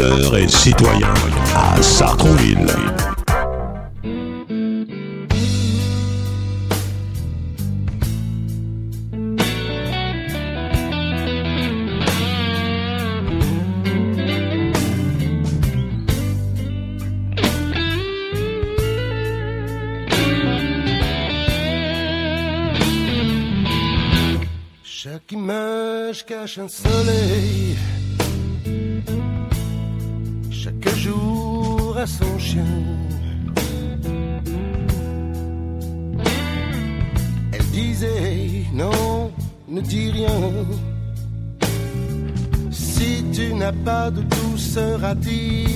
et citoyens à Sartrouville. Chaque image cache un soleil Elle disait non, ne dis rien. Si tu n'as pas de douceur à dire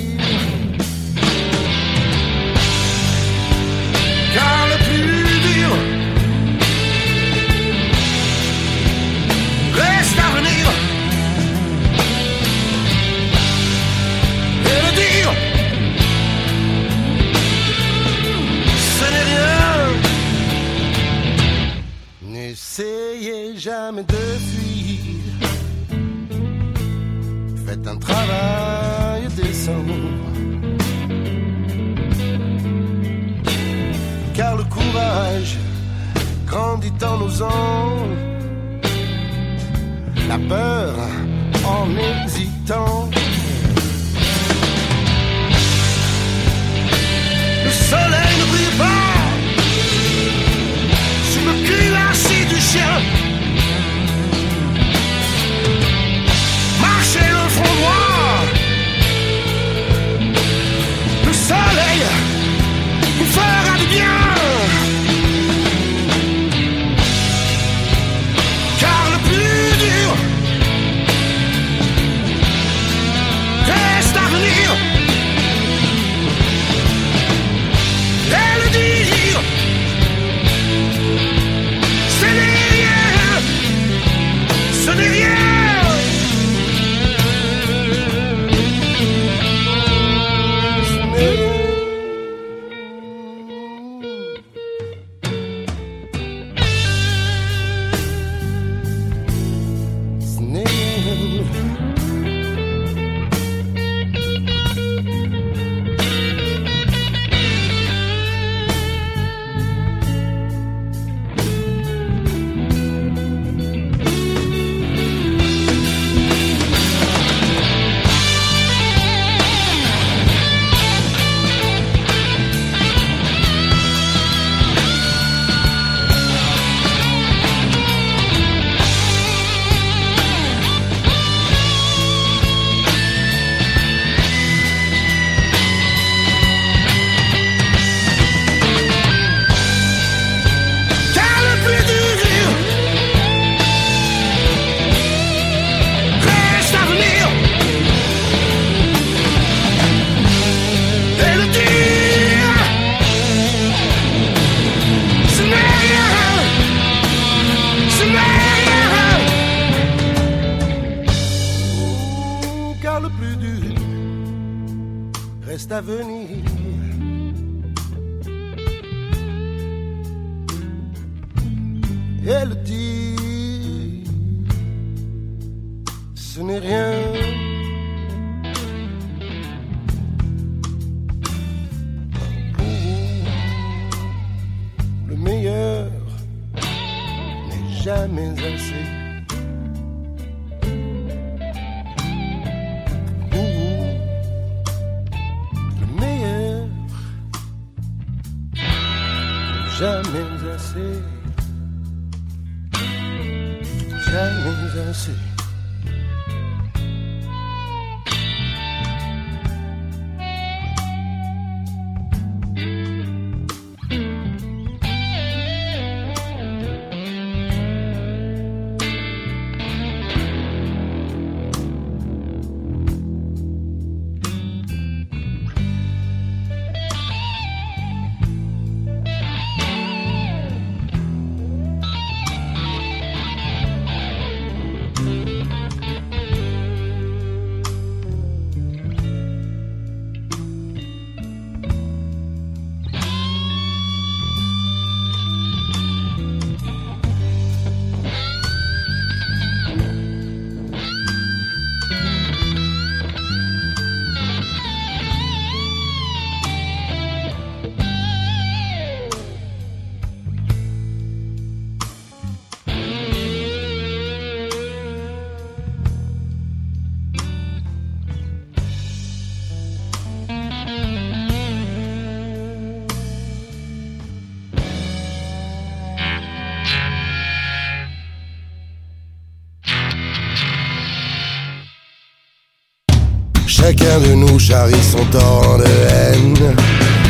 Chacun de nous charrie son torrent de haine.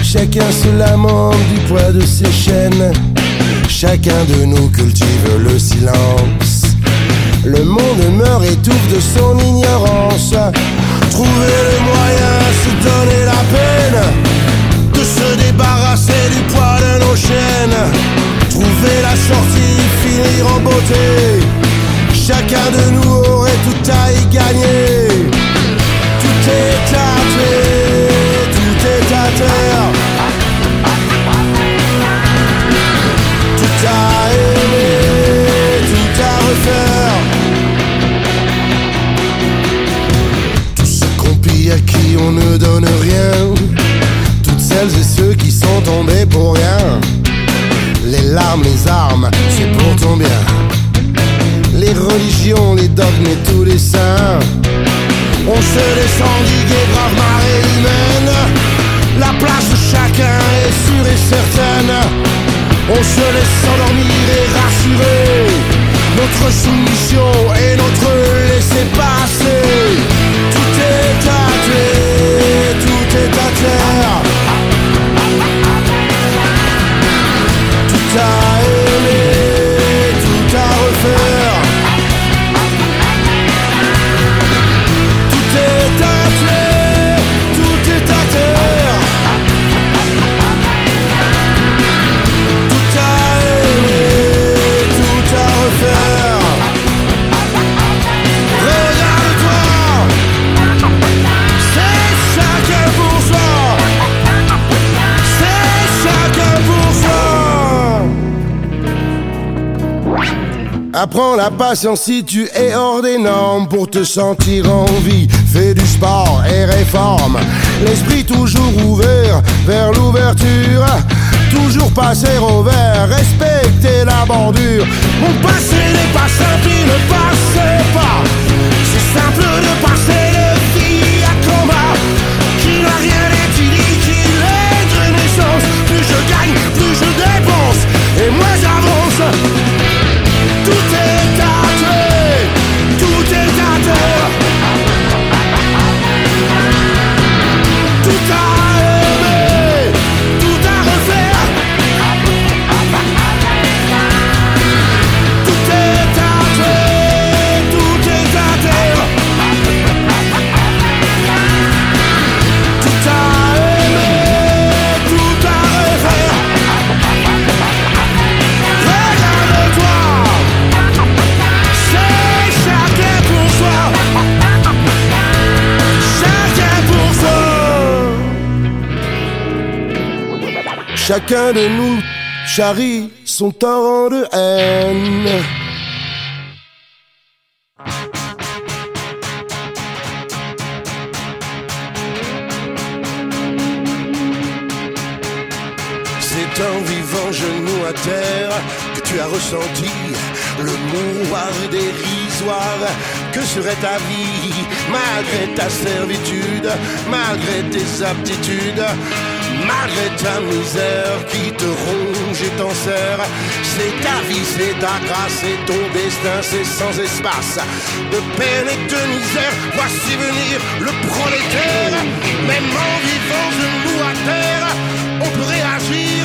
Chacun se lamente du poids de ses chaînes. Chacun de nous cultive le silence. Le monde meurt étouffe de son ignorance. Trouver le moyen, se donner la peine de se débarrasser du poids de nos chaînes. Trouver la sortie, finir en beauté. Chacun de nous aurait tout à y gagner. Tout est à tout est à terre. Tout à aimer, tout à refaire. Tous ceux qu'on pille à qui on ne donne rien. Toutes celles et ceux qui sont tombés pour rien. Les larmes, les armes, c'est pour ton bien. Les religions, les dogmes et tous les saints. On se laisse endiguer, grave marée humaine. La place de chacun est sûre et certaine. On se laisse endormir et rassurer. Notre soumission et notre laisser-passer. Tout est à terre, tout est à terre. Apprends la patience si tu es hors des normes pour te sentir en vie. Fais du sport et réforme. L'esprit toujours ouvert vers l'ouverture. Toujours passer au vert, respecter la bordure. Mon passé n'est pas simple, il ne passe pas. C'est simple de passer de vie à combat. Qui n'a rien étudié, qu'il est de naissance. Plus je gagne, plus je dépense. Et moins j'avance. Chacun de nous charrie son torrent de haine. C'est en vivant genou à terre que tu as ressenti le mouroir dérisoire. Que serait ta vie malgré ta servitude, malgré tes aptitudes, malgré ta misère qui te ronge et t'enserre C'est ta vie, c'est ta grâce, c'est ton destin, c'est sans espace. De peine et de misère, voici venir le prolétaire. Même en vivant genou à terre, on peut réagir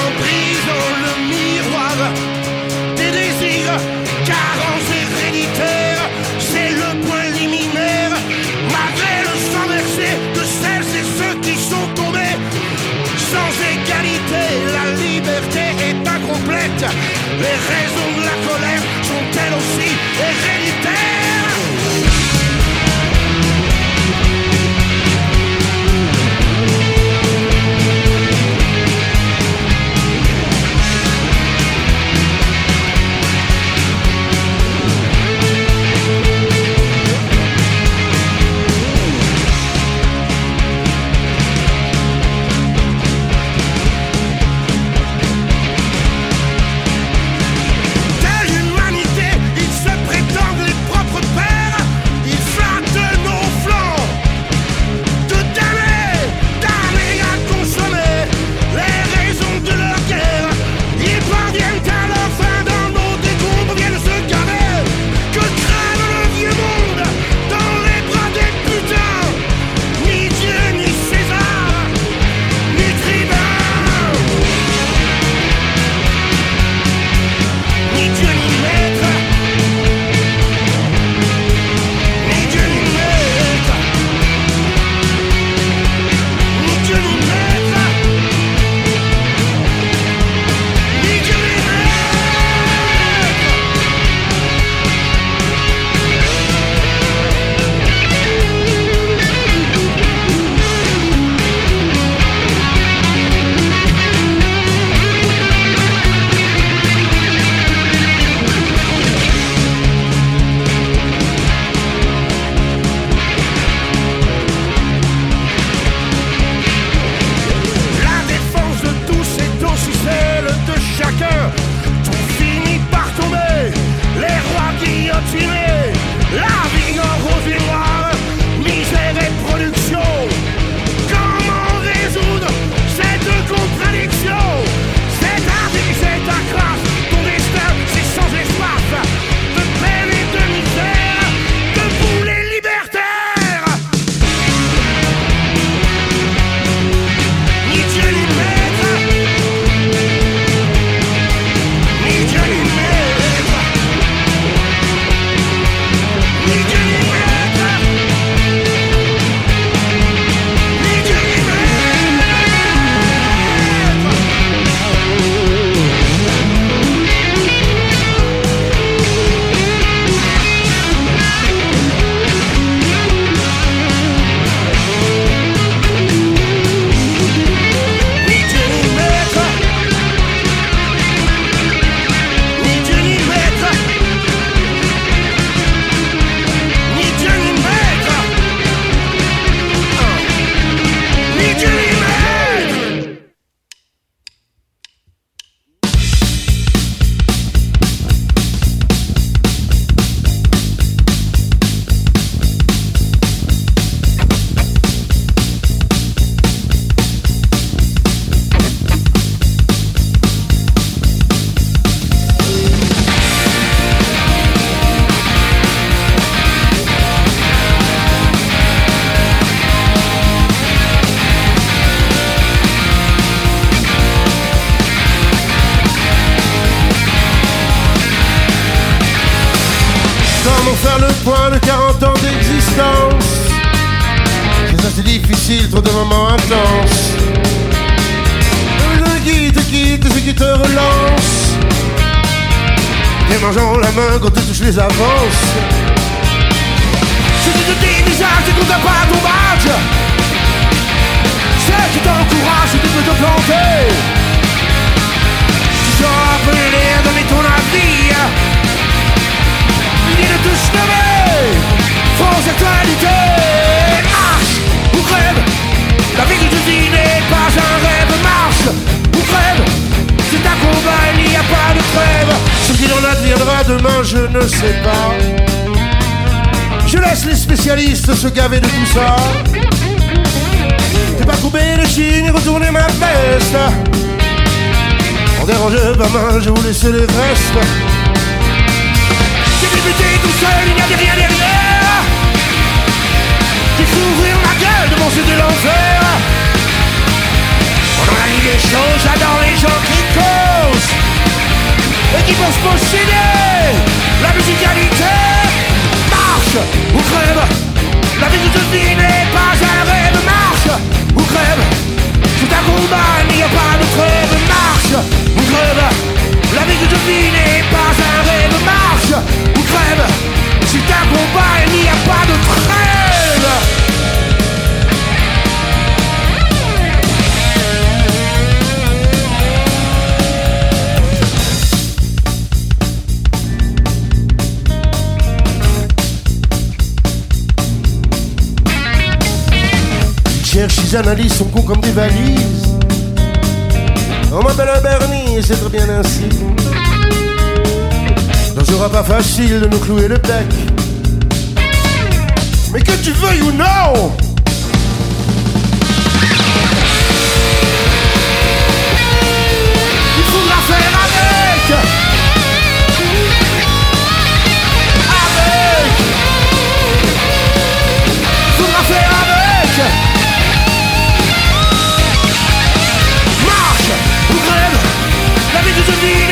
en brisant le miroir des désirs, carence héréditaire, c'est les raisons de la colère sont elles aussi héréditaires. Difficile, trop de moments intenses Le qui te quitte, ce qui te relance. Et mangeant la main quand tu touches les avances. Ce qui te dit visage, c'est qu'on t'a pas ton badge C'est qui t'encourage, qui peut te planter. Tu peu l'air, donner ton avis de te snobber Fausse actualité La vie que tu vis n'est pas un rêve Marche ou crève C'est un combat, il n'y a pas de trêve Ce qu'il en adviendra demain, je ne sais pas. Je laisse les spécialistes se gaver de tout ça. J'ai pas coupé les chignes, retourner ma veste. En dérange ma main, je vous laisse les restes. J'ai débuté tout seul, il n'y avait rien derrière J'ai cru ouvrir ma gueule de mon jeu de l'enfer On en a dit des choses, j'adore les gens qui causent Et qui pensent posséder la musicalité. Marche ou crève. La vie que je vis n'est pas un rêve. Marche ou crève. C'est un combat, il n'y a pas de trêve. Marche ou crève. La vie que je vis n'est pas un rêve. Marche ou crève C'est un combat, il n'y a pas de trêve ils analysent, sont cons comme des valises. On m'appelle un Bernie et c'est très bien ainsi. Ne sera pas facile de nous clouer le bec. Mais que tu veuilles ou non, Il faudra faire avec. Avec. Il faudra faire avec. Marche ou crève La vie que je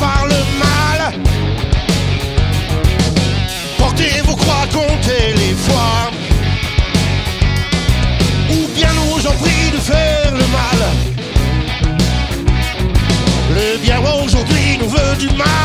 par le mal. Portez vos croix, comptez les fois. Ou bien nous en prie de faire le mal. Le bien aujourd'hui nous veut du mal.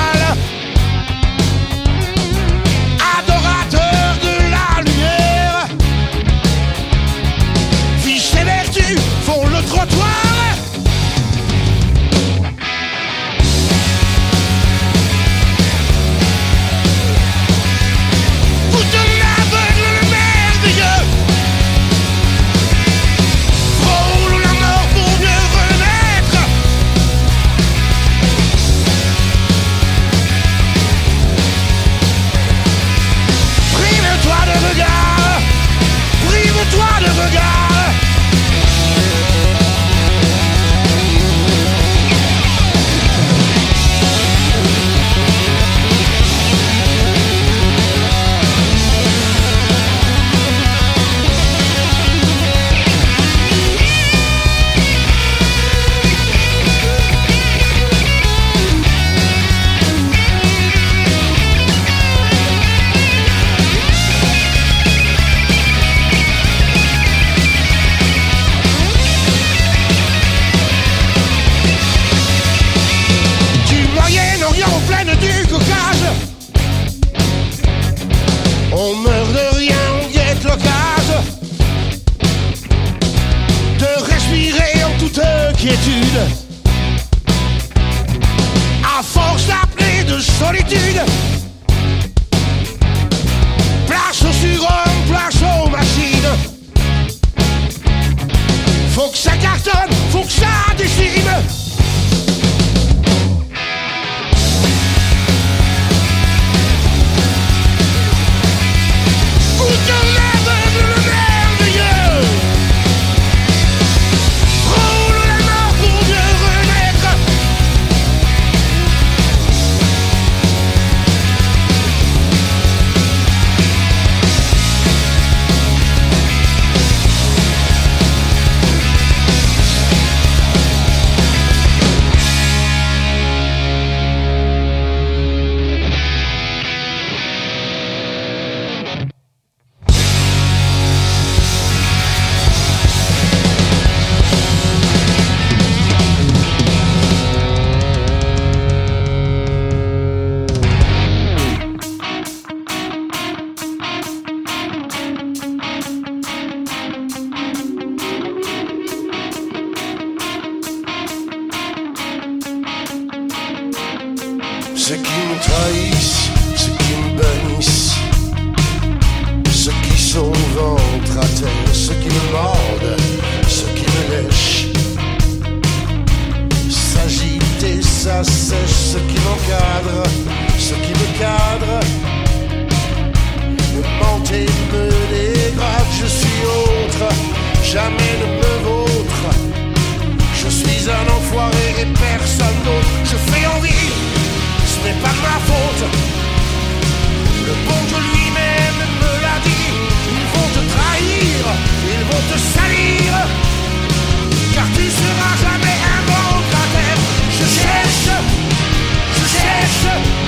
jamais ne me vôtre. Je suis un enfoiré et personne d'autre. Je fais envie, ce n'est pas ma faute. Le bon Dieu lui-même me l'a dit. Ils vont te trahir, ils vont te salir, car tu seras jamais un bon cratère. Je cherche, je cherche.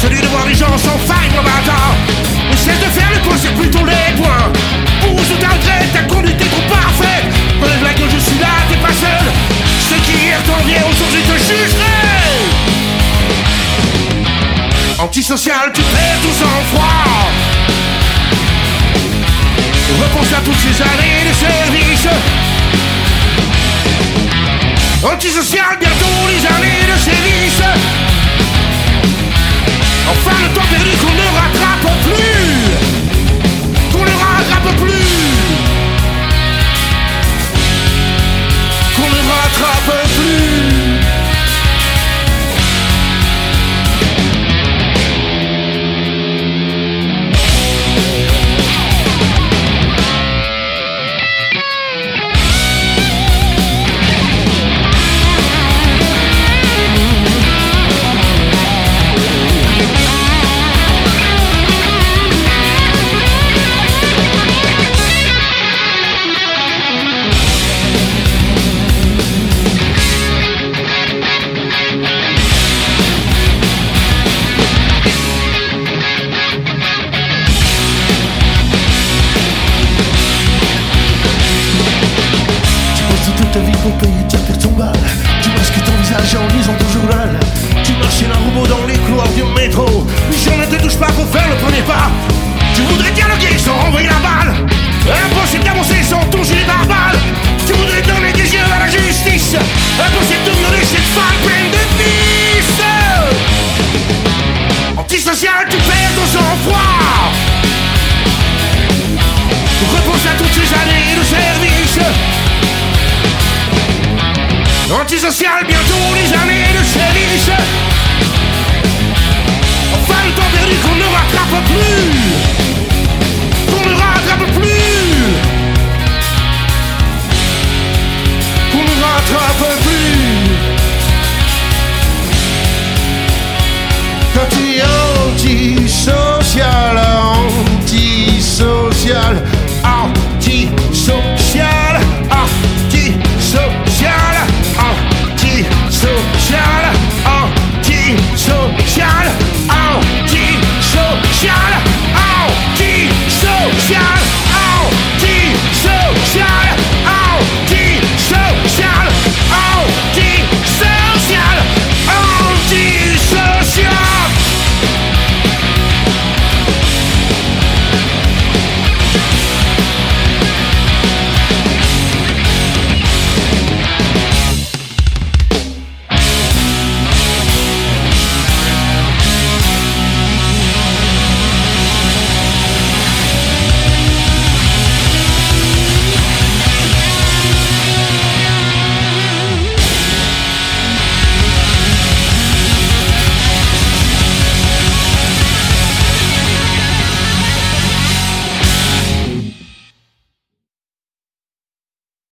Celui de voir les gens sans faille mon bâtard Mais cesse de faire le point c'est plutôt les points. Pour je t'arrête ta conduite est trop parfaite Relève la que je suis là t'es pas seul. Ce qui hier t'enviait aujourd'hui te jugerait Antisocial tu perds tout sang froid. Repense à toutes ces années de service. Antisocial bientôt les années de service. Enfin le temps perdu qu'on ne rattrape plus. Qu'on ne rattrape plus. Qu'on ne rattrape plus. sociale, bientôt les années de service. Vingt ans perdus qu'on ne rattrape plus.